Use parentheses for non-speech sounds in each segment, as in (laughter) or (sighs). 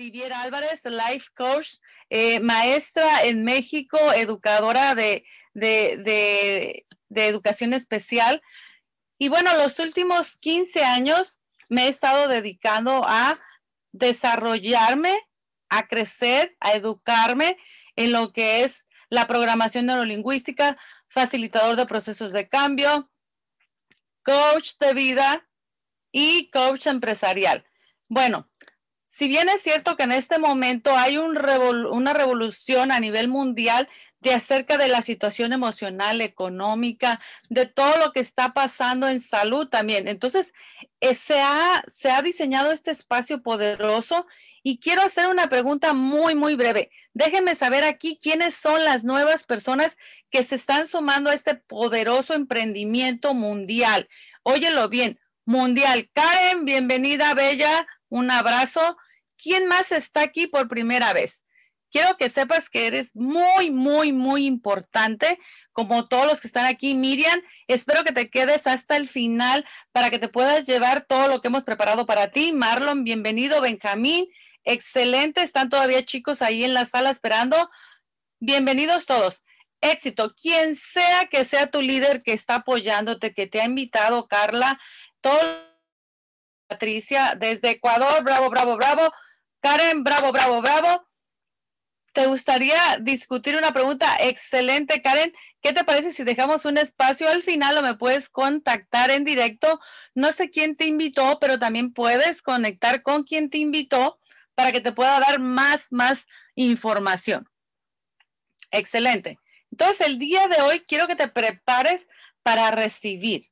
Liviera Álvarez, Life Coach, eh, maestra en México, educadora de, de, de, educación especial. Y bueno, los últimos 15 años me he estado dedicando a desarrollarme, a crecer, a educarme en lo que es la programación neurolingüística, facilitador de procesos de cambio, coach de vida y coach empresarial. Bueno, si bien es cierto que en este momento hay una revolución a nivel mundial de acerca de la situación emocional, económica, de todo lo que está pasando en salud también. Entonces, eh, se, ha, se ha diseñado este espacio poderoso y quiero hacer una pregunta muy, muy breve. Déjenme saber aquí quiénes son las nuevas personas que se están sumando a este poderoso emprendimiento mundial. Óyelo bien, mundial. Karen, bienvenida, Bella. Un abrazo. ¿Quién más está aquí por primera vez? Quiero que sepas que eres muy, muy, muy importante, como todos los que están aquí. Miriam, espero que te quedes hasta el final para que te puedas llevar todo lo que hemos preparado para ti. Marlon, bienvenido. Benjamín, excelente. Están todavía chicos ahí en la sala esperando. Bienvenidos todos. Éxito. Quien sea que sea tu líder que está apoyándote, que te ha invitado, Carla, todo Patricia, desde Ecuador, bravo, bravo, bravo. Karen, bravo, bravo, bravo. ¿Te gustaría discutir una pregunta? Excelente, Karen. ¿Qué te parece si dejamos un espacio al final o me puedes contactar en directo? No sé quién te invitó, pero también puedes conectar con quien te invitó para que te pueda dar más, más información. Excelente. Entonces, el día de hoy quiero que te prepares para recibir,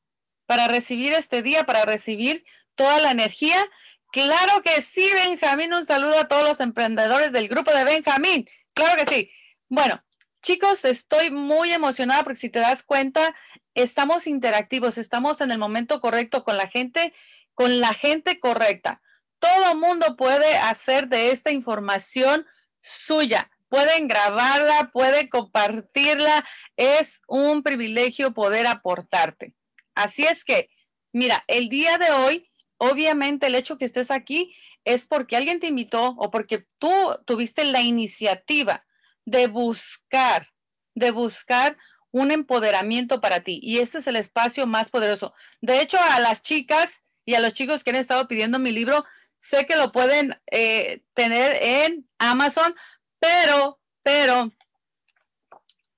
para recibir este día, para recibir toda la energía Claro que sí, Benjamín. Un saludo a todos los emprendedores del grupo de Benjamín. Claro que sí. Bueno, chicos, estoy muy emocionada porque si te das cuenta, estamos interactivos, estamos en el momento correcto con la gente, con la gente correcta. Todo mundo puede hacer de esta información suya. Pueden grabarla, pueden compartirla. Es un privilegio poder aportarte. Así es que, mira, el día de hoy obviamente el hecho que estés aquí es porque alguien te invitó o porque tú tuviste la iniciativa de buscar, de buscar un empoderamiento para ti. Y ese es el espacio más poderoso. De hecho, a las chicas y a los chicos que han estado pidiendo mi libro, sé que lo pueden eh, tener en Amazon, pero, pero,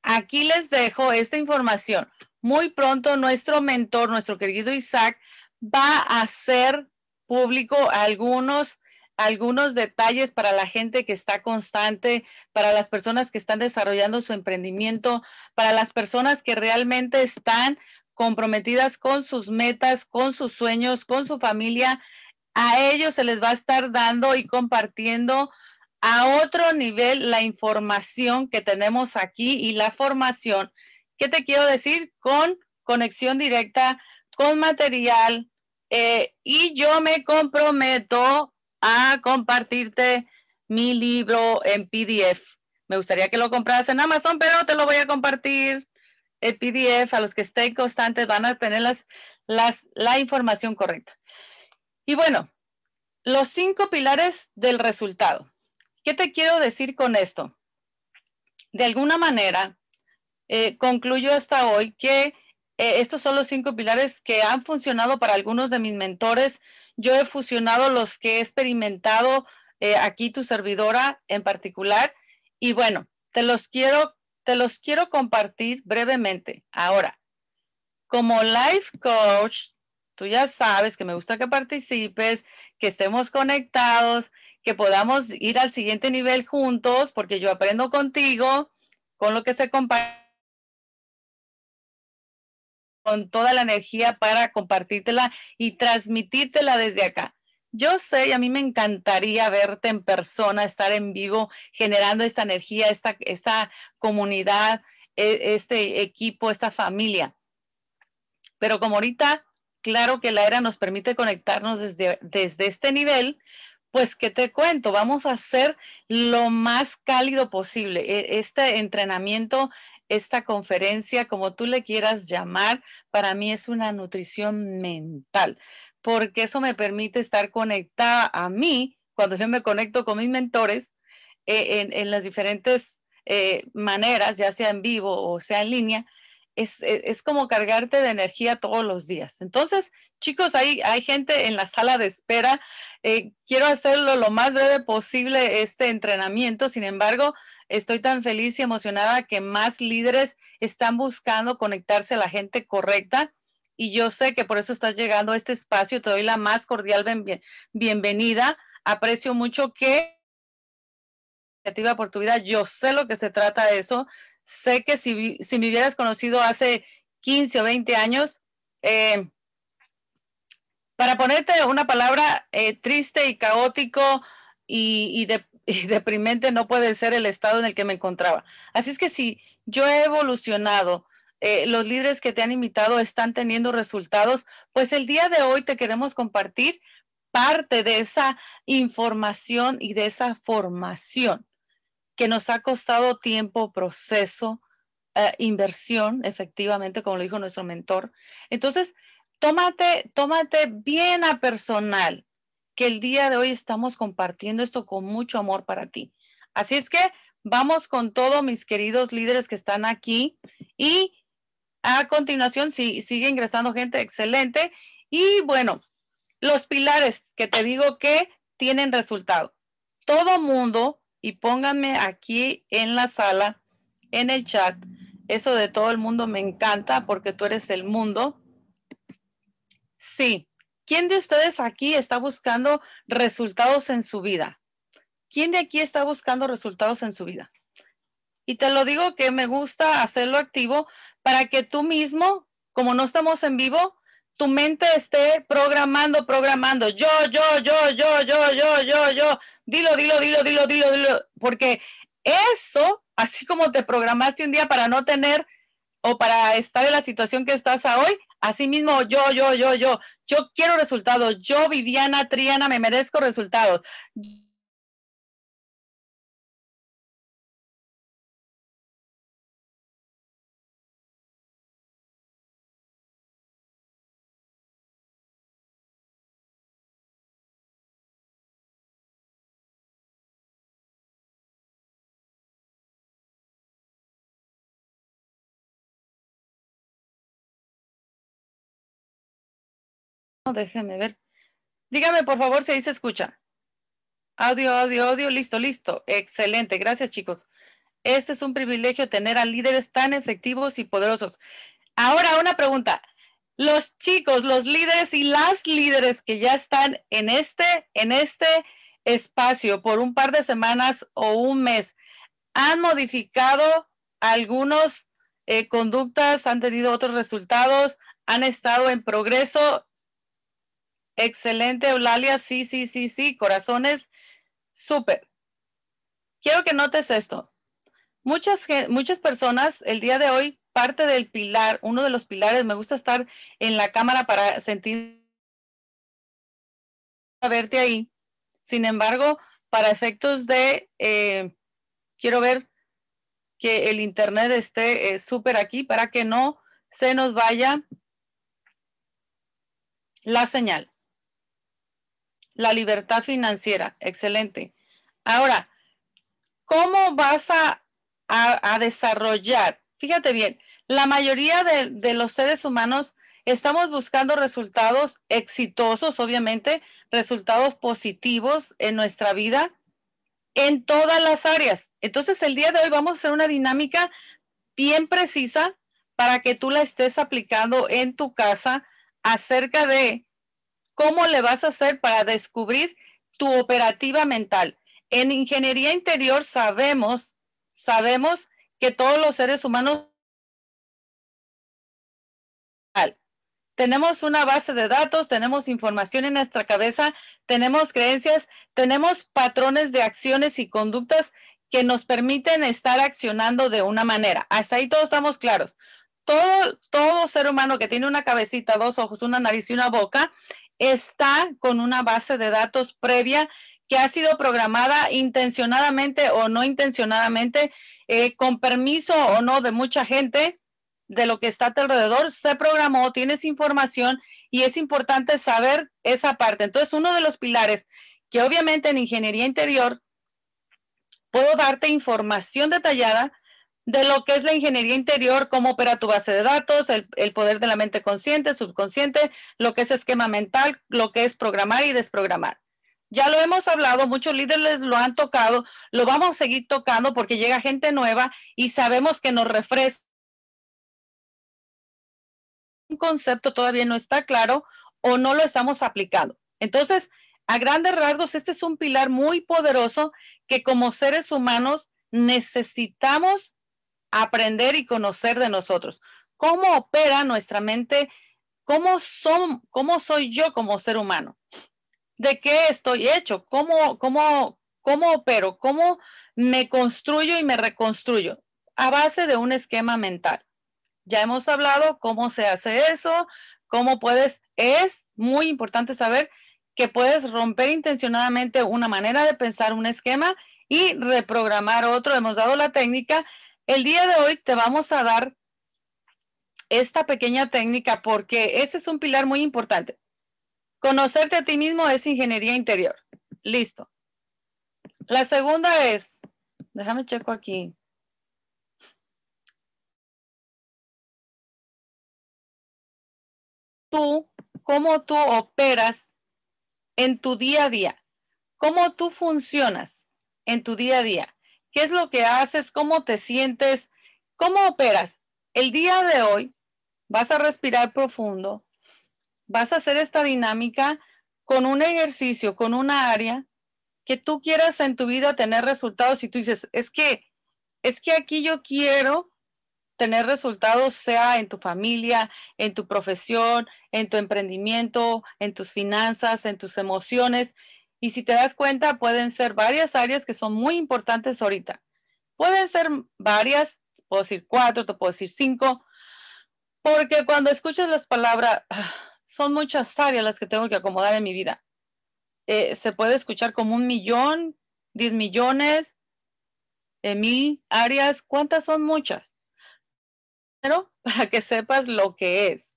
aquí les dejo esta información. Muy pronto nuestro mentor, nuestro querido Isaac, va a hacer público algunos algunos detalles para la gente que está constante, para las personas que están desarrollando su emprendimiento, para las personas que realmente están comprometidas con sus metas, con sus sueños, con su familia. A ellos se les va a estar dando y compartiendo a otro nivel la información que tenemos aquí y la formación. ¿Qué te quiero decir? Con conexión directa, con material, eh, y yo me comprometo a compartirte mi libro en PDF. Me gustaría que lo compraras en Amazon, pero te lo voy a compartir el PDF. A los que estén constantes van a tener las, las, la información correcta. Y bueno, los cinco pilares del resultado. ¿Qué te quiero decir con esto? De alguna manera, eh, concluyo hasta hoy que eh, estos son los cinco pilares que han funcionado para algunos de mis mentores. Yo he fusionado los que he experimentado eh, aquí, tu servidora en particular. Y bueno, te los quiero, te los quiero compartir brevemente. Ahora, como life coach, tú ya sabes que me gusta que participes, que estemos conectados, que podamos ir al siguiente nivel juntos, porque yo aprendo contigo, con lo que se comparte con toda la energía para compartírtela y transmitírtela desde acá. Yo sé a mí me encantaría verte en persona, estar en vivo, generando esta energía, esta, esta comunidad, e, este equipo, esta familia. Pero como ahorita, claro que la era nos permite conectarnos desde, desde este nivel, pues, ¿qué te cuento? Vamos a hacer lo más cálido posible. E, este entrenamiento esta conferencia, como tú le quieras llamar, para mí es una nutrición mental, porque eso me permite estar conectada a mí cuando yo me conecto con mis mentores eh, en, las diferentes eh, maneras, ya sea en vivo o sea en línea, es, es, como cargarte de energía todos los días. Entonces, chicos, hay, hay gente en la sala de espera. Eh, quiero hacerlo lo más breve posible este entrenamiento. Sin embargo, estoy tan feliz y emocionada que más líderes están buscando conectarse a la gente correcta. Y yo sé que por eso estás llegando a este espacio. Te doy la más cordial bienvenida. Aprecio mucho que por tu vida. Yo sé lo que se trata de eso sé que si, si me hubieras conocido hace 15 o 20 años, eh, para ponerte una palabra eh, triste y caótico y, deprimente no puede ser el estado en el que me encontraba. Así es que si yo he evolucionado, eh, los líderes que te han invitado están teniendo resultados, pues el día de hoy te queremos compartir parte de esa información y de esa formación que nos ha costado tiempo, proceso, eh, inversión, efectivamente, como lo dijo nuestro mentor. Entonces, tómate, tómate bien a personal que el día de hoy estamos compartiendo esto con mucho amor para ti. Así es que vamos con todos mis queridos líderes que están aquí y a continuación si, sigue ingresando gente excelente y bueno, los pilares que te digo que tienen resultado. Todo mundo y pónganme aquí en la sala, en el chat. Eso de todo el mundo me encanta porque tú eres el mundo. Sí. ¿Quién de ustedes aquí está buscando resultados en su vida? ¿Quién de aquí está buscando resultados en su vida? Y te lo digo que me gusta hacerlo activo para que tú mismo, como no estamos en vivo, tu mente esté programando, programando. Yo, yo, yo, yo, yo, yo, yo, yo. Dilo, dilo, dilo, dilo, dilo, dilo. Porque eso, así como te programaste un día para no tener o para estar en la situación que estás hoy, así mismo yo, yo, yo, yo. Yo quiero resultados. Yo, Viviana Triana, me merezco resultados. Déjeme ver. Dígame, por favor, si ahí se escucha. Audio, audio, audio, listo, listo. Excelente, gracias chicos. Este es un privilegio tener a líderes tan efectivos y poderosos. Ahora, una pregunta. Los chicos, los líderes y las líderes que ya están en este, en este espacio por un par de semanas o un mes, ¿han modificado algunos eh, conductas? ¿Han tenido otros resultados? ¿Han estado en progreso? Excelente, Eulalia. Sí, sí, sí, sí. Corazones. Súper. Quiero que notes esto. Muchas, muchas personas el día de hoy, parte del pilar, uno de los pilares, me gusta estar en la cámara para sentir verte ahí. Sin embargo, para efectos de, eh, quiero ver que el internet esté eh, súper aquí para que no se nos vaya la señal. La libertad financiera, excelente. Ahora, ¿cómo vas a, desarrollar? Fíjate bien, la mayoría de, de los seres humanos estamos buscando resultados exitosos, obviamente, resultados positivos en nuestra vida en todas las áreas. Entonces, el día de hoy vamos a hacer una dinámica bien precisa para que tú la estés aplicando en tu casa acerca de ¿Cómo le vas a hacer para descubrir tu operativa mental? En ingeniería interior sabemos, sabemos que todos los seres humanos tenemos una base de datos, tenemos información en nuestra cabeza, tenemos creencias, tenemos patrones de acciones y conductas que nos permiten estar accionando de una manera. Hasta ahí todos estamos claros. Todo, todo ser humano que tiene una cabecita, dos ojos, una nariz y una boca está con una base de datos previa que ha sido programada intencionadamente o no intencionadamente, eh, con permiso o no de mucha gente de lo que está a tu alrededor, se programó, tienes información y es importante saber esa parte. Entonces, uno de los pilares que obviamente en ingeniería interior puedo darte información detallada de lo que es la ingeniería interior, cómo opera tu base de datos, el, poder de la mente consciente, subconsciente, lo que es esquema mental, lo que es programar y desprogramar. Ya lo hemos hablado, muchos líderes lo han tocado, lo vamos a seguir tocando porque llega gente nueva y sabemos que nos refresca. Un concepto todavía no está claro o no lo estamos aplicando. Entonces, a grandes rasgos, este es un pilar muy poderoso que como seres humanos necesitamos aprender y conocer de nosotros. ¿Cómo opera nuestra mente? ¿Cómo, son, cómo soy yo como ser humano? ¿De qué estoy hecho? ¿Cómo, cómo, cómo opero? ¿Cómo me construyo y me reconstruyo? A base de un esquema mental. Ya hemos hablado cómo se hace eso, cómo puedes, es muy importante saber que puedes romper intencionadamente una manera de pensar, un esquema y reprogramar otro. Hemos dado la técnica el día de hoy te vamos a dar esta pequeña técnica porque este es un pilar muy importante. Conocerte a ti mismo es ingeniería interior. Listo. La segunda es, déjame checo aquí. Tú, cómo tú operas en tu día a día, cómo tú funcionas en tu día a día. ¿Qué es lo que haces? ¿Cómo te sientes? ¿Cómo operas? El día de hoy vas a respirar profundo, vas a hacer esta dinámica con un ejercicio, con una área que tú quieras en tu vida tener resultados y tú dices, es que, es que aquí yo quiero tener resultados, sea en tu familia, en tu profesión, en tu emprendimiento, en tus finanzas, en tus emociones. Y si te das cuenta, pueden ser varias áreas que son muy importantes ahorita. Pueden ser varias, puedo decir cuatro, te puedo decir cinco, porque cuando escuchas las palabras, (sighs) son muchas áreas las que tengo que acomodar en mi vida. Eh, se puede escuchar como un millón, diez millones, de mil áreas. ¿Cuántas son muchas? Pero (laughs) para que sepas lo que es.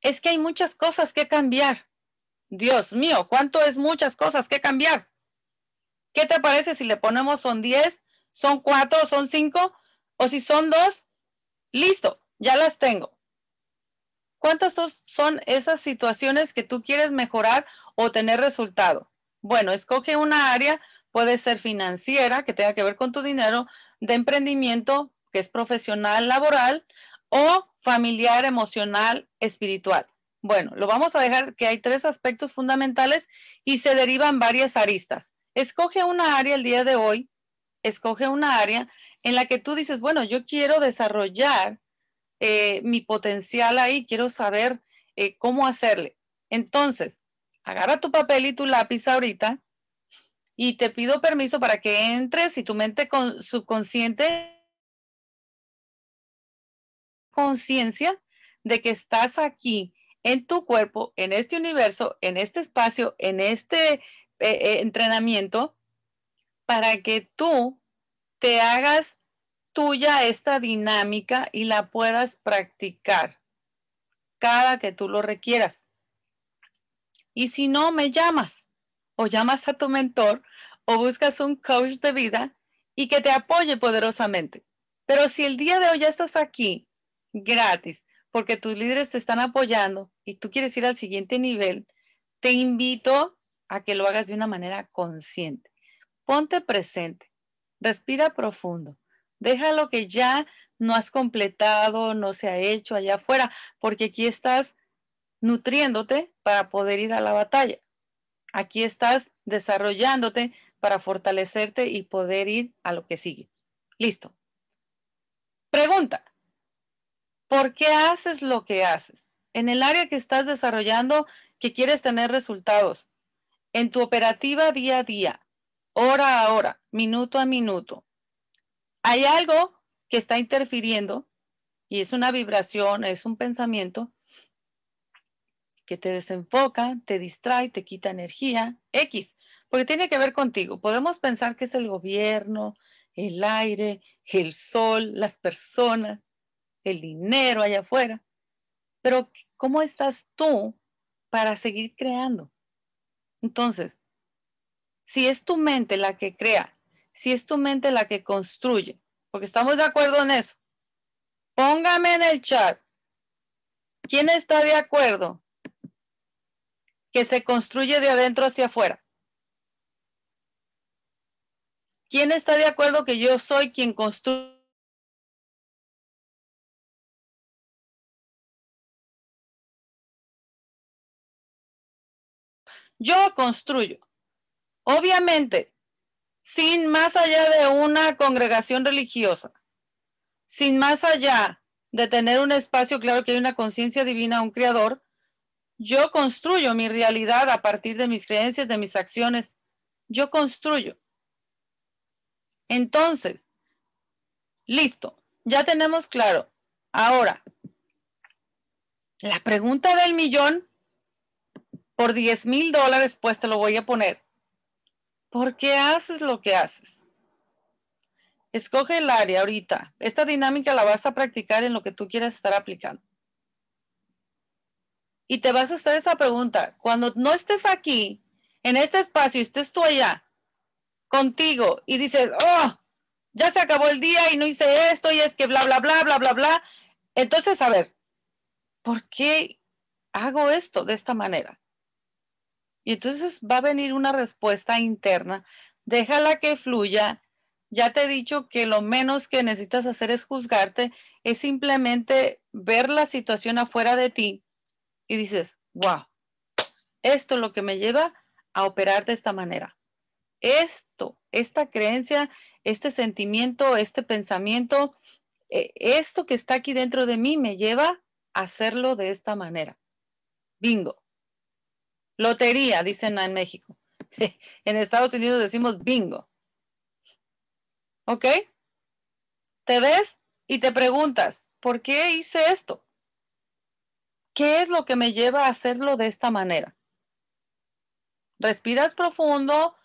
Es que hay muchas cosas que cambiar. Dios mío, ¿cuánto es muchas cosas que cambiar? ¿Qué te parece si le ponemos son 10, son 4, son 5 o si son 2? Listo, ya las tengo. ¿Cuántas son esas situaciones que tú quieres mejorar o tener resultado? Bueno, escoge una área, puede ser financiera, que tenga que ver con tu dinero, de emprendimiento, que es profesional, laboral, o familiar, emocional, espiritual. Bueno, lo vamos a dejar que hay tres aspectos fundamentales y se derivan varias aristas. Escoge una área el día de hoy, escoge una área en la que tú dices, bueno, yo quiero desarrollar eh, mi potencial ahí, quiero saber eh, cómo hacerle. Entonces, agarra tu papel y tu lápiz ahorita y te pido permiso para que entres y tu mente subconsciente conciencia de que estás aquí en tu cuerpo, en este universo, en este espacio, en este eh, eh, entrenamiento, para que tú te hagas tuya esta dinámica y la puedas practicar cada que tú lo requieras. Y si no, me llamas o llamas a tu mentor o buscas un coach de vida y que te apoye poderosamente. Pero si el día de hoy ya estás aquí gratis, porque tus líderes te están apoyando y tú quieres ir al siguiente nivel, te invito a que lo hagas de una manera consciente. Ponte presente, respira profundo, deja lo que ya no has completado, no se ha hecho allá afuera, porque aquí estás nutriéndote para poder ir a la batalla. Aquí estás desarrollándote para fortalecerte y poder ir a lo que sigue. Listo. Pregunta, ¿Por qué haces lo que haces? En el área que estás desarrollando, que quieres tener resultados. En tu operativa día a día, hora a hora, minuto a minuto. Hay algo que está interfiriendo y es una vibración, es un pensamiento que te desenfoca, te distrae, te quita energía, X, porque tiene que ver contigo. Podemos pensar que es el gobierno, el aire, el sol, las personas, el dinero allá afuera. Pero ¿cómo estás tú para seguir creando? Entonces, si es tu mente la que crea, si es tu mente la que construye, porque estamos de acuerdo en eso, póngame en el chat, ¿quién está de acuerdo que se construye de adentro hacia afuera? ¿Quién está de acuerdo que yo soy quien construye? Yo construyo. Obviamente, sin más allá de una congregación religiosa, sin más allá de tener un espacio claro que hay una conciencia divina, un creador, yo construyo mi realidad a partir de mis creencias, de mis acciones. Yo construyo. Entonces, listo, ya tenemos claro. Ahora, la pregunta del millón, por 10 mil dólares, pues te lo voy a poner. ¿Por qué haces lo que haces? Escoge el área ahorita. Esta dinámica la vas a practicar en lo que tú quieras estar aplicando. Y te vas a hacer esa pregunta. Cuando no estés aquí, en este espacio, estés tú allá, contigo y dices, oh, ya se acabó el día y no hice esto y es que bla, bla, bla, bla, bla, bla. Entonces, a ver, ¿por qué hago esto de esta manera? Y entonces va a venir una respuesta interna. Déjala que fluya. Ya te he dicho que lo menos que necesitas hacer es juzgarte, es simplemente ver la situación afuera de ti y dices, wow, esto es lo que me lleva a operar de esta manera esto, esta creencia, este sentimiento, este pensamiento, eh, esto que está aquí dentro de mí me lleva a hacerlo de esta manera. Bingo. Lotería, dicen en México. (laughs) en Estados Unidos decimos bingo. ¿Ok? Te ves y te preguntas, ¿por qué hice esto? ¿Qué es lo que me lleva a hacerlo de esta manera? Respiras profundo,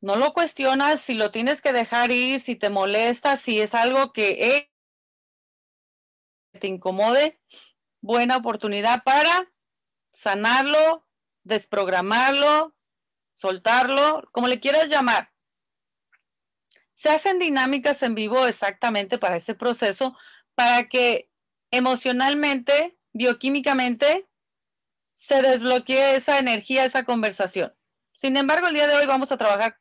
no lo cuestionas si lo tienes que dejar ir, si te molesta, si es algo que te incomode. Buena oportunidad para sanarlo, desprogramarlo, soltarlo, como le quieras llamar. Se hacen dinámicas en vivo exactamente para ese proceso, para que emocionalmente, bioquímicamente, se desbloquee esa energía, esa conversación. Sin embargo, el día de hoy vamos a trabajar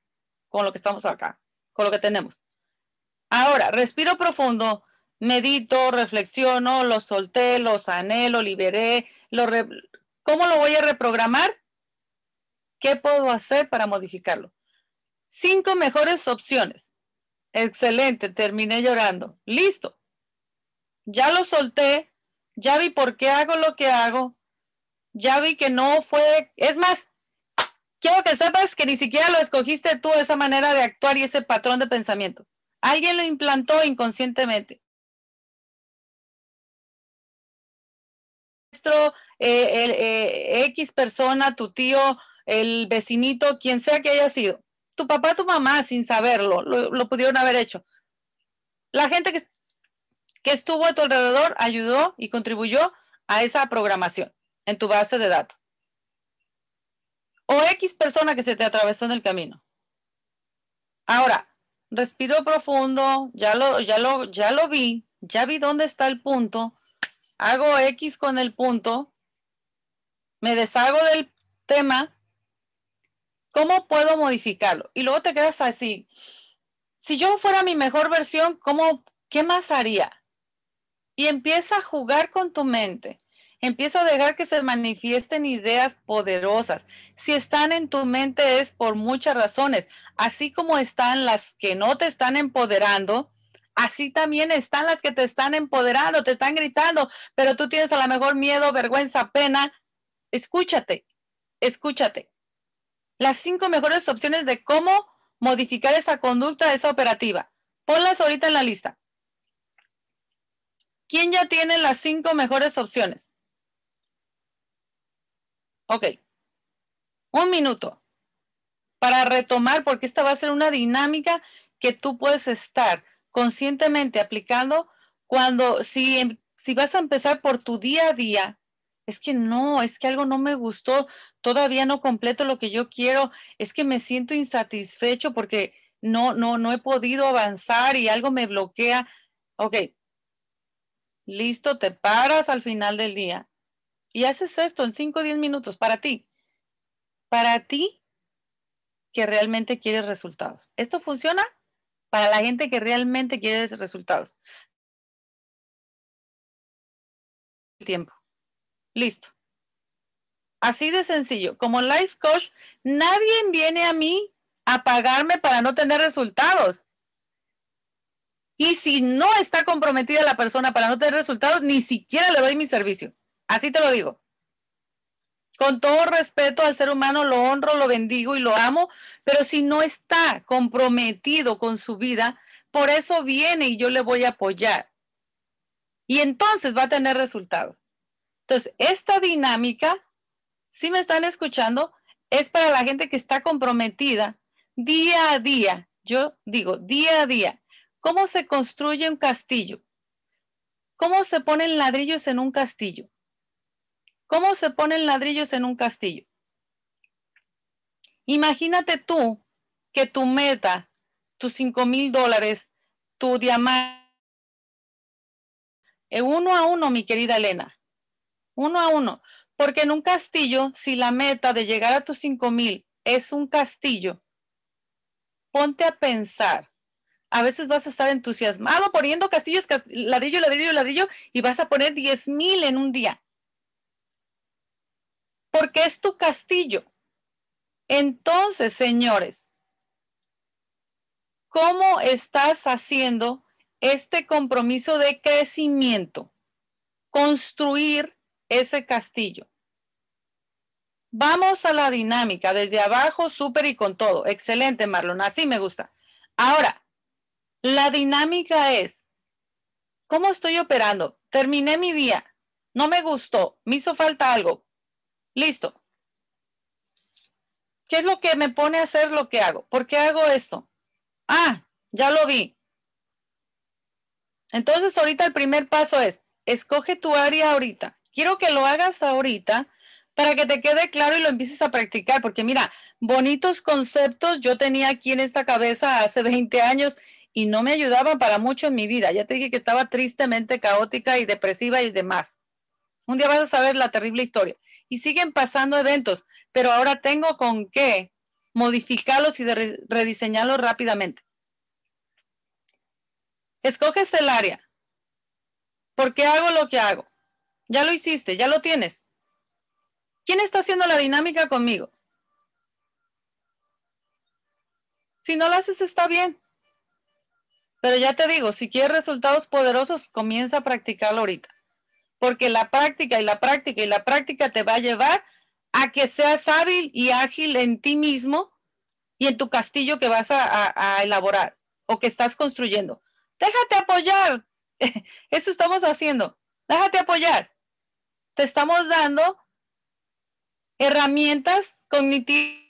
con lo que estamos acá, con lo que tenemos. Ahora, respiro profundo, medito, reflexiono, lo solté, lo sané, lo liberé, lo ¿cómo lo voy a reprogramar? ¿Qué puedo hacer para modificarlo? Cinco mejores opciones. Excelente, terminé llorando. Listo. Ya lo solté, ya vi por qué hago lo que hago, ya vi que no fue, es más, quiero que sepas que ni siquiera lo escogiste tú esa manera de actuar y ese patrón de pensamiento. Alguien lo implantó inconscientemente. Eh, el, eh, X persona, tu tío, el vecinito, quien sea que haya sido. Tu papá, tu mamá, sin saberlo, lo, pudieron haber hecho. La gente que, que estuvo a tu alrededor ayudó y contribuyó a esa programación en tu base de datos o X persona que se te atravesó en el camino. Ahora, respiro profundo, ya lo, ya lo, ya lo vi, ya vi dónde está el punto, hago X con el punto, me deshago del tema, ¿cómo puedo modificarlo? Y luego te quedas así. Si yo fuera mi mejor versión, ¿cómo, qué más haría? Y empieza a jugar con tu mente. Empieza a dejar que se manifiesten ideas poderosas. Si están en tu mente es por muchas razones. Así como están las que no te están empoderando, así también están las que te están empoderando, te están gritando, pero tú tienes a lo mejor miedo, vergüenza, pena. Escúchate, escúchate. Las cinco mejores opciones de cómo modificar esa conducta, esa operativa. Ponlas ahorita en la lista. ¿Quién ya tiene las cinco mejores opciones? Ok. Un minuto para retomar, porque esta va a ser una dinámica que tú puedes estar conscientemente aplicando cuando, si, em, si vas a empezar por tu día a día es que no, es que algo no me gustó, todavía no completo lo que yo quiero, es que me siento insatisfecho porque no, no, no he podido avanzar y algo me bloquea. Ok, listo, te paras al final del día y haces esto en 5 o 10 minutos para ti. Para ti que realmente quieres resultados. ¿Esto funciona? Para la gente que realmente quiere resultados. Tiempo. Listo. Así de sencillo. Como life coach, nadie viene a mí a pagarme para no tener resultados. Y si no está comprometida la persona para no tener resultados, ni siquiera le doy mi servicio. Así te lo digo. Con todo respeto al ser humano, lo honro, lo bendigo y lo amo, pero si no está comprometido con su vida, por eso viene y yo le voy a apoyar. Y entonces va a tener resultados. Entonces, esta dinámica, si me están escuchando, es para la gente que está comprometida día a día. Yo digo, día a día. ¿Cómo se construye un castillo? ¿Cómo se ponen ladrillos en un castillo? ¿Cómo se ponen ladrillos en un castillo? Imagínate tú que tu meta, tus cinco mil dólares, tu diamante, uno a uno, mi querida Elena, uno a uno. Porque en un castillo, si la meta de llegar a tus cinco mil es un castillo, ponte a pensar. A veces vas a estar entusiasmado poniendo castillos, ladrillo, ladrillo, ladrillo, y vas a poner diez mil en un día. Porque es tu castillo. Entonces, señores, ¿cómo estás haciendo este compromiso de crecimiento? Construir ese castillo. Vamos a la dinámica, desde abajo, súper y con todo. Excelente, Marlon, así me gusta. Ahora, la dinámica es, ¿cómo estoy operando? Terminé mi día, no me gustó, me hizo falta algo. Listo. ¿Qué es lo que me pone a hacer lo que hago? ¿Por qué hago esto? Ah, ya lo vi. Entonces ahorita el primer paso es, escoge tu área ahorita quiero que lo hagas ahorita para que te quede claro y lo empieces a practicar, porque mira, bonitos conceptos yo tenía aquí en esta cabeza hace (laughs) 20 años y no me ayudaban para mucho en mi vida. Ya te dije que estaba tristemente caótica y depresiva y demás. Un día vas a saber la terrible historia. Y siguen pasando eventos, pero ahora tengo con qué modificarlos y rediseñarlos rápidamente. Escoges el área. ¿Por qué hago lo que hago? Ya lo hiciste, ya lo tienes. ¿Quién está haciendo la dinámica conmigo? Si no lo haces, está bien. Pero ya te digo, si quieres resultados poderosos, comienza a practicarlo ahorita. Porque la práctica y la práctica y la práctica te va a llevar a que seas hábil y ágil en ti mismo y en tu castillo que vas a, a elaborar o que estás construyendo. Déjate apoyar. (laughs) Eso estamos haciendo. Déjate apoyar te estamos dando herramientas cognitivas.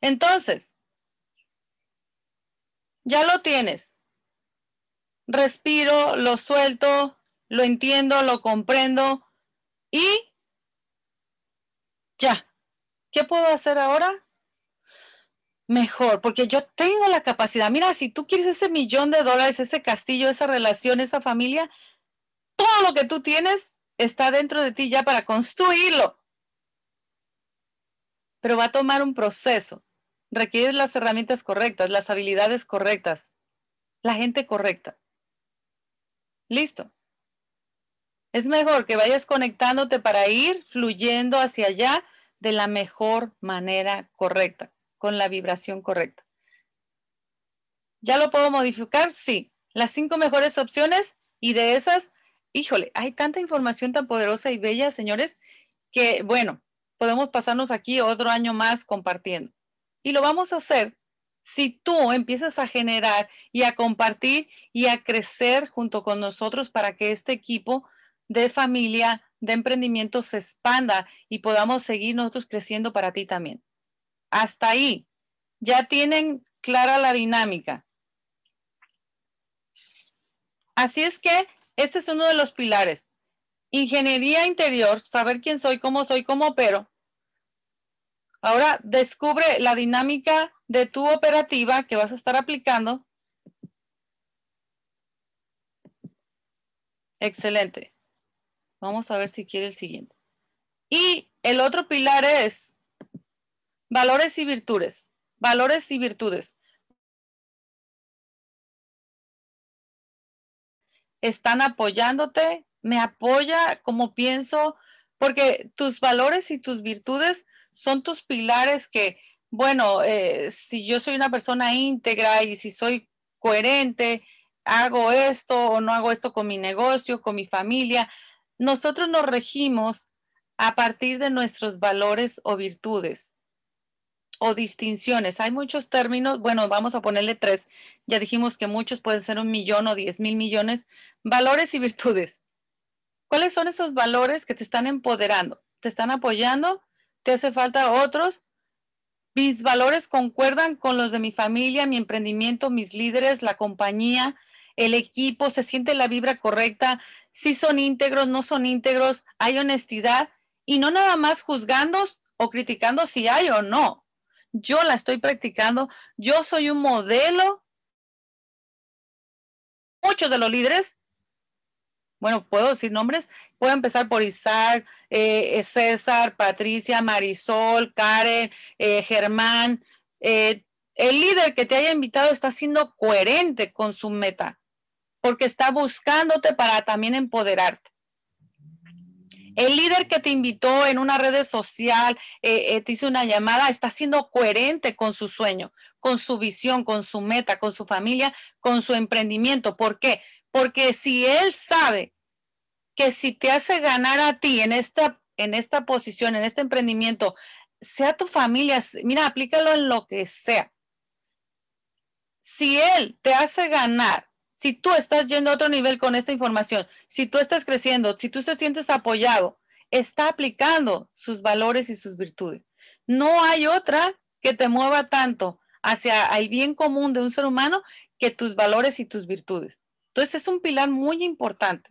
Entonces, ya lo tienes. Respiro, lo suelto, lo entiendo, lo comprendo y ya. ¿Qué puedo hacer ahora? Mejor, porque yo tengo la capacidad. Mira, si tú quieres ese millón de dólares, ese castillo, esa relación, esa familia, todo lo que tú tienes está dentro de ti ya para construirlo. Pero va a tomar un proceso. Requiere las herramientas correctas, las habilidades correctas, la gente correcta. Listo. Es mejor que vayas conectándote para ir fluyendo hacia allá de la mejor manera correcta con la vibración correcta. ¿Ya lo puedo modificar? Sí. Las cinco mejores opciones y de esas, híjole, hay tanta información tan poderosa y bella, señores, que bueno, podemos pasarnos aquí otro año más compartiendo. Y lo vamos a hacer si tú empiezas a generar y a compartir y a crecer junto con nosotros para que este equipo de familia, de emprendimiento se expanda y podamos seguir nosotros creciendo para ti también. Hasta ahí. Ya tienen clara la dinámica. Así es que Este es uno de los pilares. Ingeniería interior, saber quién soy, cómo soy, cómo opero. Ahora descubre la dinámica de tu operativa que vas a estar aplicando. Excelente. Vamos a ver si quiere el siguiente. Y el otro pilar es valores y virtudes. Valores y virtudes. Están apoyándote, me apoya como pienso, porque tus valores y tus virtudes son tus pilares que, bueno, eh, si yo soy una persona íntegra y si soy coherente, hago esto o no hago esto con mi negocio, con mi familia, nosotros nos regimos a partir de nuestros valores o virtudes o distinciones. Hay muchos términos, bueno, vamos a ponerle tres. Ya dijimos que muchos pueden ser un millón o diez mil millones. Valores y virtudes. ¿Cuáles son esos valores que te están empoderando? ¿Te están apoyando? ¿Te hace falta otros? Mis valores concuerdan con los de mi familia, mi emprendimiento, mis líderes, la compañía, el equipo, se siente la vibra correcta, si son íntegros, no son íntegros, hay honestidad y no nada más juzgando o criticando si hay o no. Yo la estoy practicando, yo soy un modelo. Muchos de los líderes, bueno, puedo decir nombres, puedo empezar por Isaac, eh, César, Patricia, Marisol, Karen, eh, Germán. Eh, el líder que te haya invitado está siendo coherente con su meta porque está buscándote para también empoderarte. El líder que te invitó en una red social, eh, eh, te hizo una llamada, está siendo coherente con su sueño, con su visión, con su meta, con su familia, con su emprendimiento. ¿Por qué? Porque si él sabe que si te hace ganar a ti en esta, en esta posición, en este emprendimiento, sea tu familia, mira, aplícalo en lo que sea. Si él te hace ganar si tú estás yendo a otro nivel con esta información, si tú estás creciendo, si tú te sientes apoyado, está aplicando sus valores y sus virtudes. No hay otra que te mueva tanto hacia el bien común de un ser humano que tus valores y tus virtudes. Entonces es un pilar muy importante.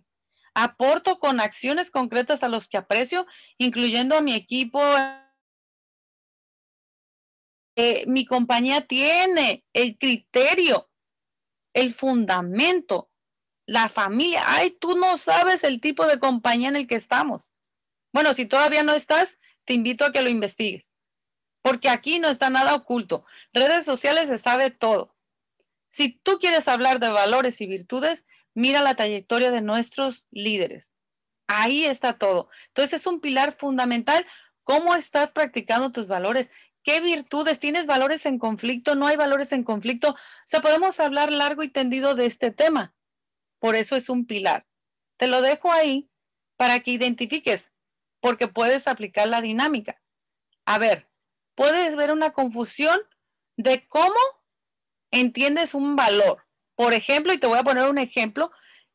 Aporto con acciones concretas a los que aprecio, incluyendo a mi equipo. Eh, mi compañía tiene el criterio el fundamento, la familia. Ay, tú no sabes el tipo de compañía en el que estamos. Bueno, si todavía no estás, te invito a que lo investigues, porque aquí no está nada oculto. Redes sociales se sabe todo. Si tú quieres hablar de valores y virtudes, mira la trayectoria de nuestros líderes. Ahí está todo. Entonces es un pilar fundamental. ¿Cómo estás practicando tus valores? ¿Qué virtudes? ¿Tienes valores en conflicto? ¿No hay valores en conflicto? O sea, podemos hablar largo y tendido de este tema. Por eso es un pilar. Te lo dejo ahí para que identifiques, porque puedes aplicar la dinámica. A ver, puedes ver una confusión de cómo entiendes un valor. Por ejemplo, y te voy a poner un ejemplo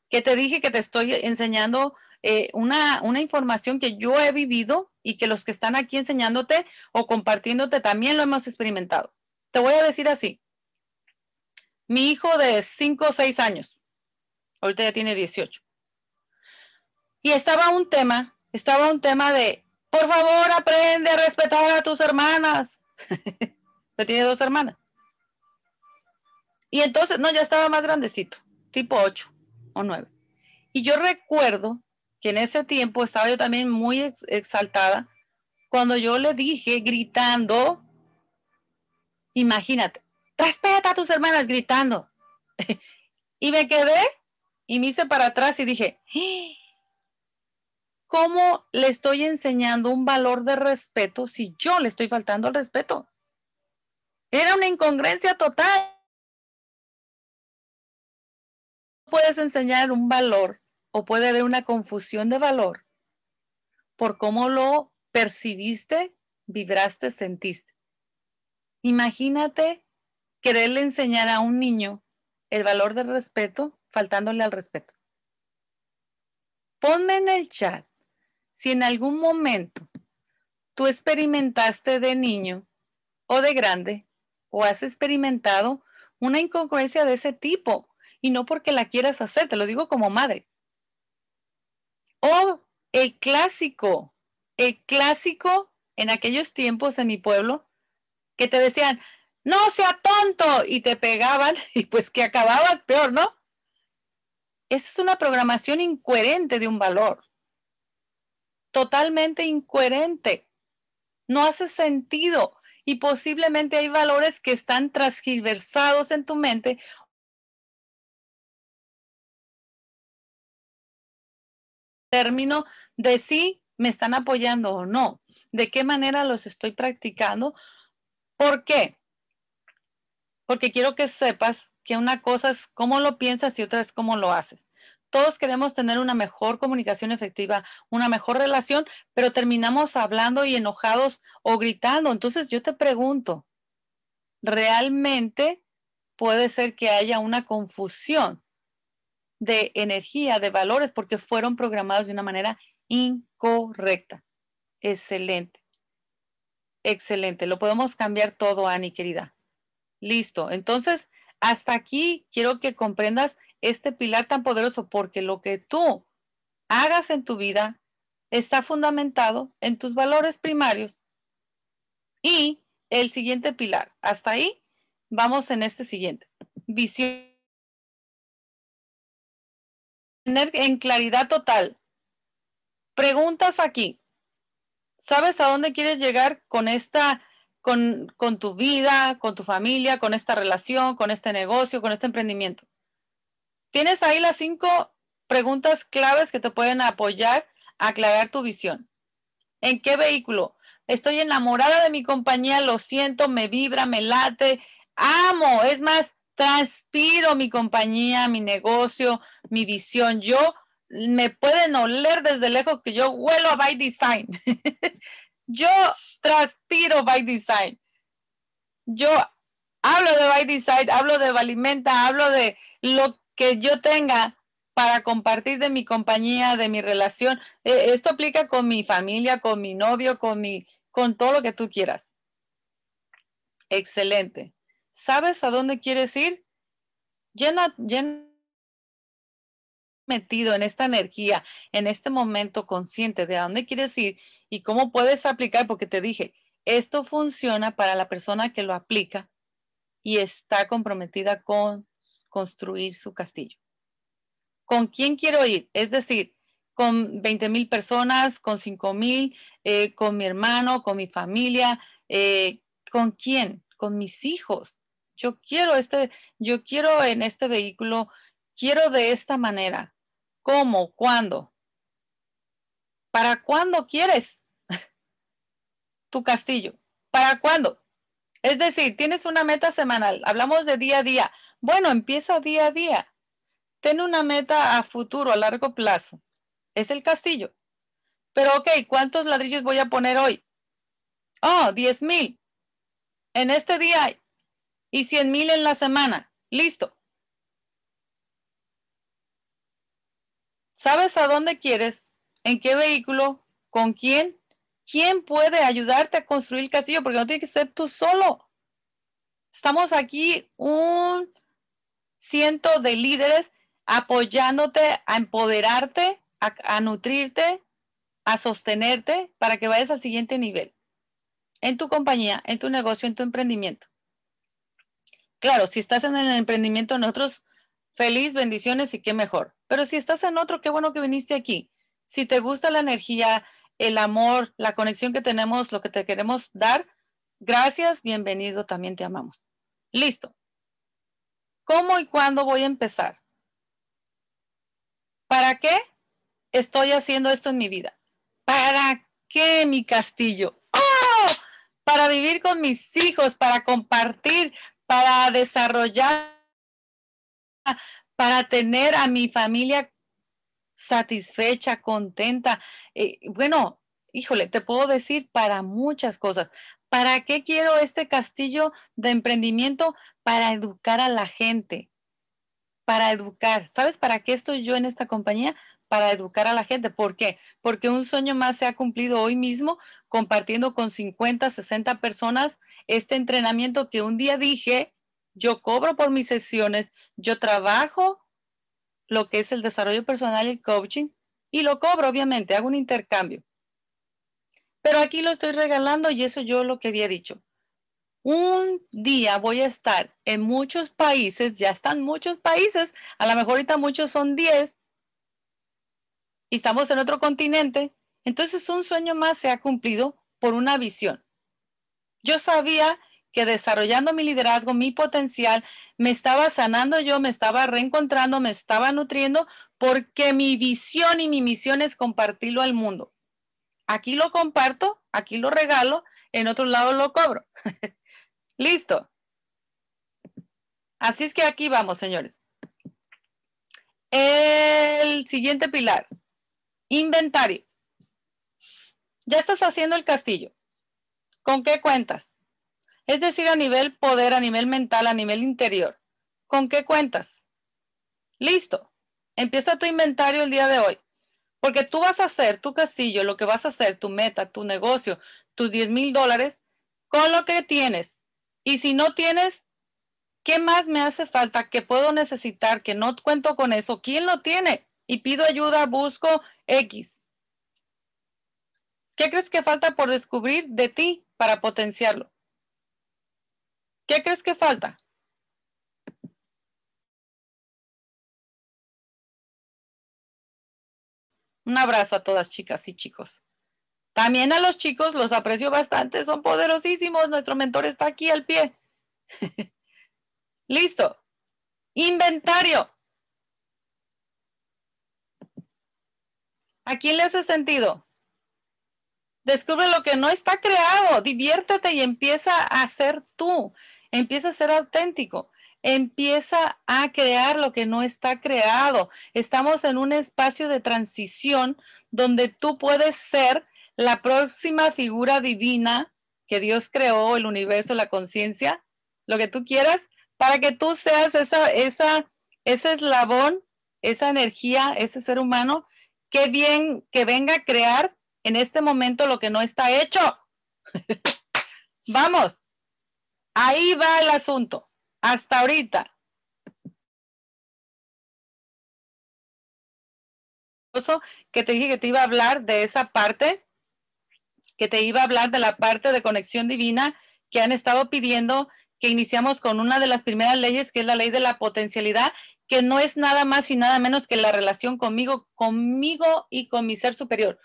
que te dije que te estoy enseñando eh, una, una información que yo he vivido y que los que están aquí enseñándote o compartiéndote también lo hemos experimentado. Te voy a decir así. Mi hijo de 5 o 6 años, ahorita ya tiene 18. Y estaba un tema, estaba un tema de, por favor, aprende a respetar a tus hermanas. (laughs) Pero tiene dos hermanas. Y entonces, no, ya estaba más grandecito, tipo 8 o 9. Y yo recuerdo que en ese tiempo estaba yo también muy exaltada, cuando yo le dije gritando, imagínate, respeta a tus hermanas gritando. (laughs) y me quedé y me hice para atrás y dije, ¿cómo le estoy enseñando un valor de respeto si yo le estoy faltando al respeto? Era una incongruencia total. Puedes enseñar un valor o puede haber una confusión de valor por cómo lo percibiste, vibraste, sentiste. Imagínate quererle enseñar a un niño el valor del respeto faltándole al respeto. Ponme en el chat si en algún momento tú experimentaste de niño o de grande o has experimentado una incongruencia de ese tipo y no porque la quieras hacer, te lo digo como madre O el clásico, el clásico en aquellos tiempos en mi pueblo, que te decían, no sea tonto, y te pegaban, (laughs) y pues que acababas peor, ¿no? Esa es una programación incoherente de un valor. Totalmente incoherente. No hace sentido. Y posiblemente hay valores que están transgiversados en tu mente término de si me están apoyando o no, de qué manera los estoy practicando. ¿Por qué? Porque quiero que sepas que una cosa es cómo lo piensas y otra es cómo lo haces. Todos queremos tener una mejor comunicación efectiva, una mejor relación, pero terminamos hablando y enojados o gritando. Entonces yo te pregunto, ¿realmente puede ser que haya una confusión de energía, de valores, porque fueron programados de una manera incorrecta. Excelente. Excelente. Lo podemos cambiar todo, Ani, querida. Listo. Entonces, hasta aquí quiero que comprendas este pilar tan poderoso, porque lo que tú hagas en tu vida está fundamentado en tus valores primarios. Y el siguiente pilar, hasta ahí, vamos en este siguiente. Visión tener en claridad total. Preguntas aquí. ¿Sabes a dónde quieres llegar con esta, con, con tu vida, con tu familia, con esta relación, con este negocio, con este emprendimiento? Tienes ahí las cinco preguntas claves que te pueden apoyar a aclarar tu visión. ¿En qué vehículo? Estoy enamorada de mi compañía, lo siento, me vibra, me late, amo. Es más, transpiro mi compañía, mi negocio, mi visión. Yo me pueden oler desde lejos que yo huelo a by design. (laughs) yo transpiro by design. Yo hablo de by design, hablo de Valimenta, hablo de lo que yo tenga para compartir de mi compañía, de mi relación. E, esto aplica con mi familia, con mi novio, con mi, con todo lo que tú quieras. Excelente. ¿Sabes a dónde quieres ir? Llena, llena metido en esta energía, en este momento consciente de a dónde quieres ir y cómo puedes aplicar, porque te dije, esto funciona para la persona que lo aplica y está comprometida con construir su castillo. ¿Con quién quiero ir? Es decir, con 20 mil personas, con 5 mil, eh, con mi hermano, con mi familia, eh, ¿con quién? Con mis hijos yo quiero este, yo quiero en este vehículo, quiero de esta manera. ¿Cómo? ¿Cuándo? ¿Para cuándo quieres (laughs) tu castillo? ¿Para cuándo? Es decir, tienes una meta semanal, hablamos de día a día. Bueno, empieza día a día. Ten una meta a futuro, a largo plazo. Es el castillo. Pero, ok, ¿cuántos ladrillos voy a poner hoy? Oh, 10 mil. En este día y 100 mil en la semana. Listo. ¿Sabes a dónde quieres? ¿En qué vehículo? ¿Con quién? ¿Quién puede ayudarte a construir el castillo? Porque no tiene que ser tú solo. Estamos aquí un ciento de líderes apoyándote a empoderarte, a, a, nutrirte, a sostenerte para que vayas al siguiente nivel en tu compañía, en tu negocio, en tu emprendimiento. Claro, si estás en el emprendimiento en otros, feliz, bendiciones y qué mejor. Pero si estás en otro, qué bueno que viniste aquí. Si te gusta la energía, el amor, la conexión que tenemos, lo que te queremos dar, gracias, bienvenido, también te amamos. Listo. ¿Cómo y cuándo voy a empezar? ¿Para qué estoy haciendo esto en mi vida? ¿Para qué mi castillo? ¡Oh! Para vivir con mis hijos, para compartir, para desarrollar, para tener a mi familia satisfecha, contenta. Eh, bueno, híjole, te puedo decir para muchas cosas. ¿Para qué quiero este castillo de emprendimiento? Para educar a la gente, para educar. ¿Sabes para qué estoy yo en esta compañía? Para educar a la gente. ¿Por qué? Porque un sueño más se ha cumplido hoy mismo compartiendo con 50, 60 personas este entrenamiento que un día dije, yo cobro por mis sesiones, yo trabajo lo que es el desarrollo personal y el coaching y lo cobro, obviamente, hago un intercambio. Pero aquí lo estoy regalando y eso yo lo que había dicho. Un día voy a estar en muchos países, ya están muchos países, a lo mejor ahorita muchos son 10 y estamos en otro continente. Entonces un sueño más se ha cumplido por una visión. Yo sabía que desarrollando mi liderazgo, mi potencial, me estaba sanando yo, me estaba reencontrando, me estaba nutriendo, porque mi visión y mi misión es compartirlo al mundo. Aquí lo comparto, aquí lo regalo, en otro lado lo cobro. (laughs) Listo. Así es que aquí vamos, señores. El siguiente pilar, inventario. Ya estás haciendo el castillo. ¿Con qué cuentas? Es decir, a nivel poder, a nivel mental, a nivel interior. ¿Con qué cuentas? Listo. Empieza tu inventario el día de hoy. Porque tú vas a hacer tu castillo, lo que vas a hacer, tu meta, tu negocio, tus 10 mil dólares, con lo que tienes. Y si no tienes, ¿qué más me hace falta? ¿Qué puedo necesitar? Que no cuento con eso. ¿Quién lo tiene? Y pido ayuda, busco X. ¿Qué crees que falta por descubrir de ti para potenciarlo? ¿Qué crees que falta? Un abrazo a todas chicas y chicos. También a los chicos los aprecio bastante, son poderosísimos. Nuestro mentor está aquí al pie. (laughs) Listo. Inventario. ¿A quién le hace sentido? Descubre lo que no está creado, diviértete y empieza a ser tú, empieza a ser auténtico empieza a crear lo que no está creado. Estamos en un espacio de transición donde tú puedes ser la próxima figura divina que Dios creó, el universo, la conciencia, lo que tú quieras, para que tú seas esa, esa, ese eslabón, esa energía, ese ser humano, que bien, que venga a crear en este momento lo que no está hecho. (laughs) Vamos, ahí va el asunto hasta ahorita. Que te dije que te iba a hablar de esa parte, que te iba a hablar de la parte de conexión divina que han estado pidiendo que iniciamos con una de las primeras leyes, que es la ley de la potencialidad, que no es nada más y nada menos que la relación conmigo, conmigo y con mi ser superior.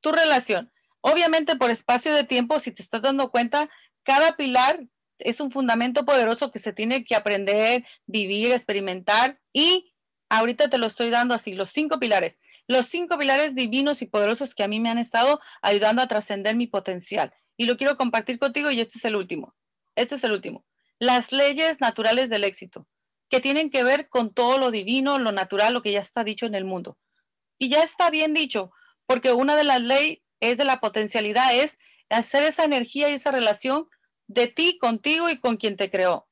Tu relación. Obviamente por espacio de tiempo, si te estás dando cuenta, cada pilar es un fundamento poderoso que se tiene que aprender, vivir, experimentar y ahorita te lo estoy dando así, los cinco pilares, los cinco pilares divinos y poderosos que a mí me han estado ayudando a trascender mi potencial. Y lo quiero compartir contigo y este es el último. Este es el último. Las leyes naturales del éxito, que tienen que ver con todo lo divino, lo natural, lo que ya está dicho en el mundo. Y ya está bien dicho, porque una de las leyes es de la potencialidad, es hacer esa energía y esa relación de ti, contigo y con quien te creó.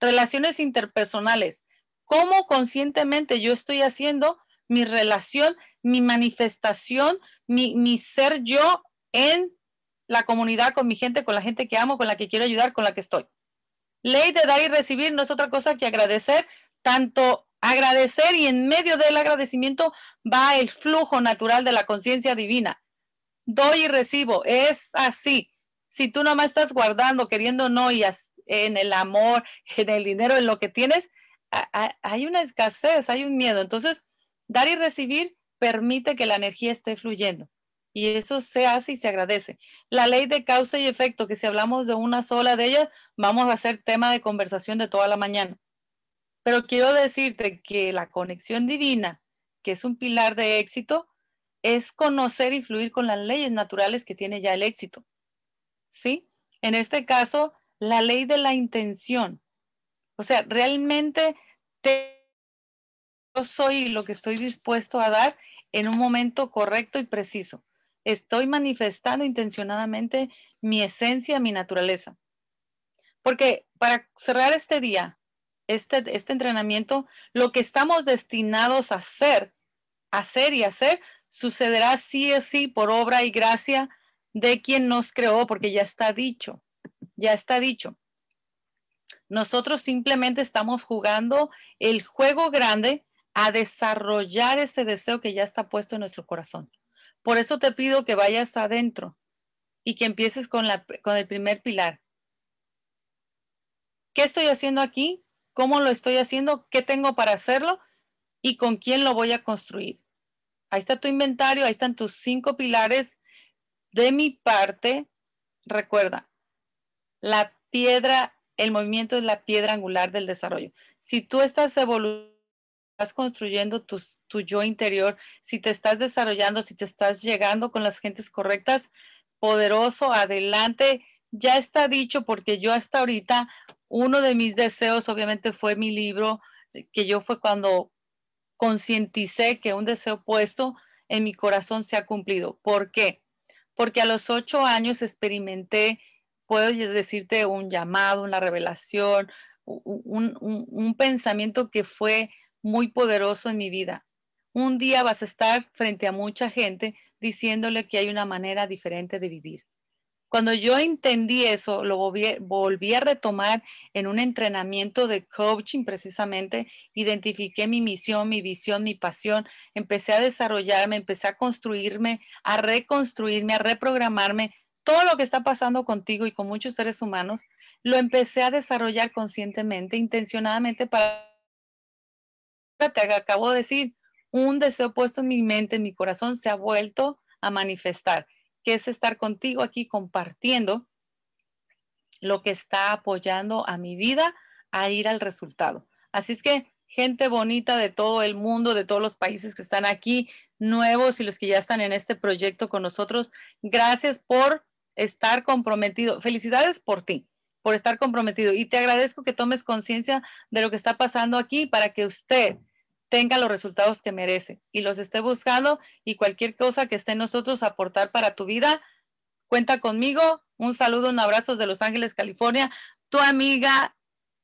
Relaciones interpersonales. ¿Cómo conscientemente yo estoy haciendo mi relación, mi manifestación, mi, ser yo en la comunidad, con mi gente, con la gente que amo, con la que quiero ayudar, con la que estoy? Ley de dar y recibir no es otra cosa que agradecer, tanto agradecer y en medio del agradecimiento va el flujo natural de la conciencia divina. Doy y recibo, es así si tú nomás estás guardando, queriendo no, y en el amor, (laughs) en el dinero, en lo que tienes, hay una escasez, hay un miedo. Entonces, dar y recibir permite que la energía esté fluyendo. Y eso se hace y se agradece. La ley de causa y efecto, que si hablamos de una sola de ellas, vamos a hacer tema de conversación de toda la mañana. Pero quiero decirte que la conexión divina, que es un pilar de éxito, es conocer y fluir con las leyes naturales que tiene ya el éxito. ¿Sí? En este caso, la ley de la intención. O sea, realmente yo soy lo que estoy dispuesto a dar en un momento correcto y preciso. Estoy manifestando intencionadamente mi esencia, mi naturaleza. Porque para cerrar este día, este, este entrenamiento, lo que estamos destinados a hacer, hacer y hacer, sucederá sí o sí por obra y gracia de quien nos creó, porque ya está dicho, ya está dicho. Nosotros simplemente estamos jugando el juego grande a desarrollar ese deseo que ya está puesto en nuestro corazón. Por eso te pido que vayas adentro y que empieces con, la, con el primer pilar. ¿Qué estoy haciendo aquí? ¿Cómo lo estoy haciendo? ¿Qué tengo para hacerlo? ¿Y con quién lo voy a construir? Ahí está tu inventario, ahí están tus cinco pilares. De mi parte, recuerda, la piedra, el movimiento es la piedra angular del desarrollo. Si tú estás evolucionando, estás construyendo tu, tu yo interior, si te estás desarrollando, si te estás llegando con las gentes correctas, poderoso, adelante. Ya está dicho porque yo hasta ahorita, uno de mis deseos obviamente fue mi libro, que yo fue cuando concienticé que un deseo puesto en mi corazón se ha cumplido. ¿Por qué? Porque a los ocho años experimenté, puedo decirte, un llamado, una revelación, un, pensamiento que fue muy poderoso en mi vida. Un día vas a estar frente a mucha gente diciéndole que hay una manera diferente de vivir. Cuando yo entendí eso, lo volví, a retomar en un entrenamiento de coaching precisamente, identifiqué mi misión, mi visión, mi pasión, empecé a desarrollarme, empecé a construirme, a reconstruirme, a reprogramarme. Todo lo que está pasando contigo y con muchos seres humanos, lo empecé a desarrollar conscientemente, intencionadamente para... Te acabo de decir, un deseo puesto en mi mente, en mi corazón, se ha vuelto a manifestar que es estar contigo aquí compartiendo lo que está apoyando a mi vida a ir al resultado. Así es que gente bonita de todo el mundo, de todos los países que están aquí, nuevos y los que ya están en este proyecto con nosotros, gracias por estar comprometido. Felicidades por ti, por estar comprometido. Y te agradezco que tomes conciencia de lo que está pasando aquí para que usted tenga los resultados que merece y los esté buscando y cualquier cosa que esté en nosotros aportar para tu vida, cuenta conmigo. Un saludo, un abrazo de Los Ángeles, California. Tu amiga,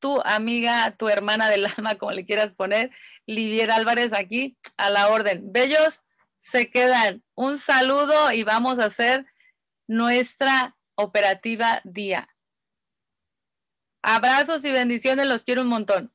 tu amiga, tu hermana del (laughs) alma, como le quieras poner, Livier Álvarez aquí a la orden. Bellos, se quedan. Un saludo y vamos a hacer nuestra operativa día. Abrazos y bendiciones, los quiero un montón.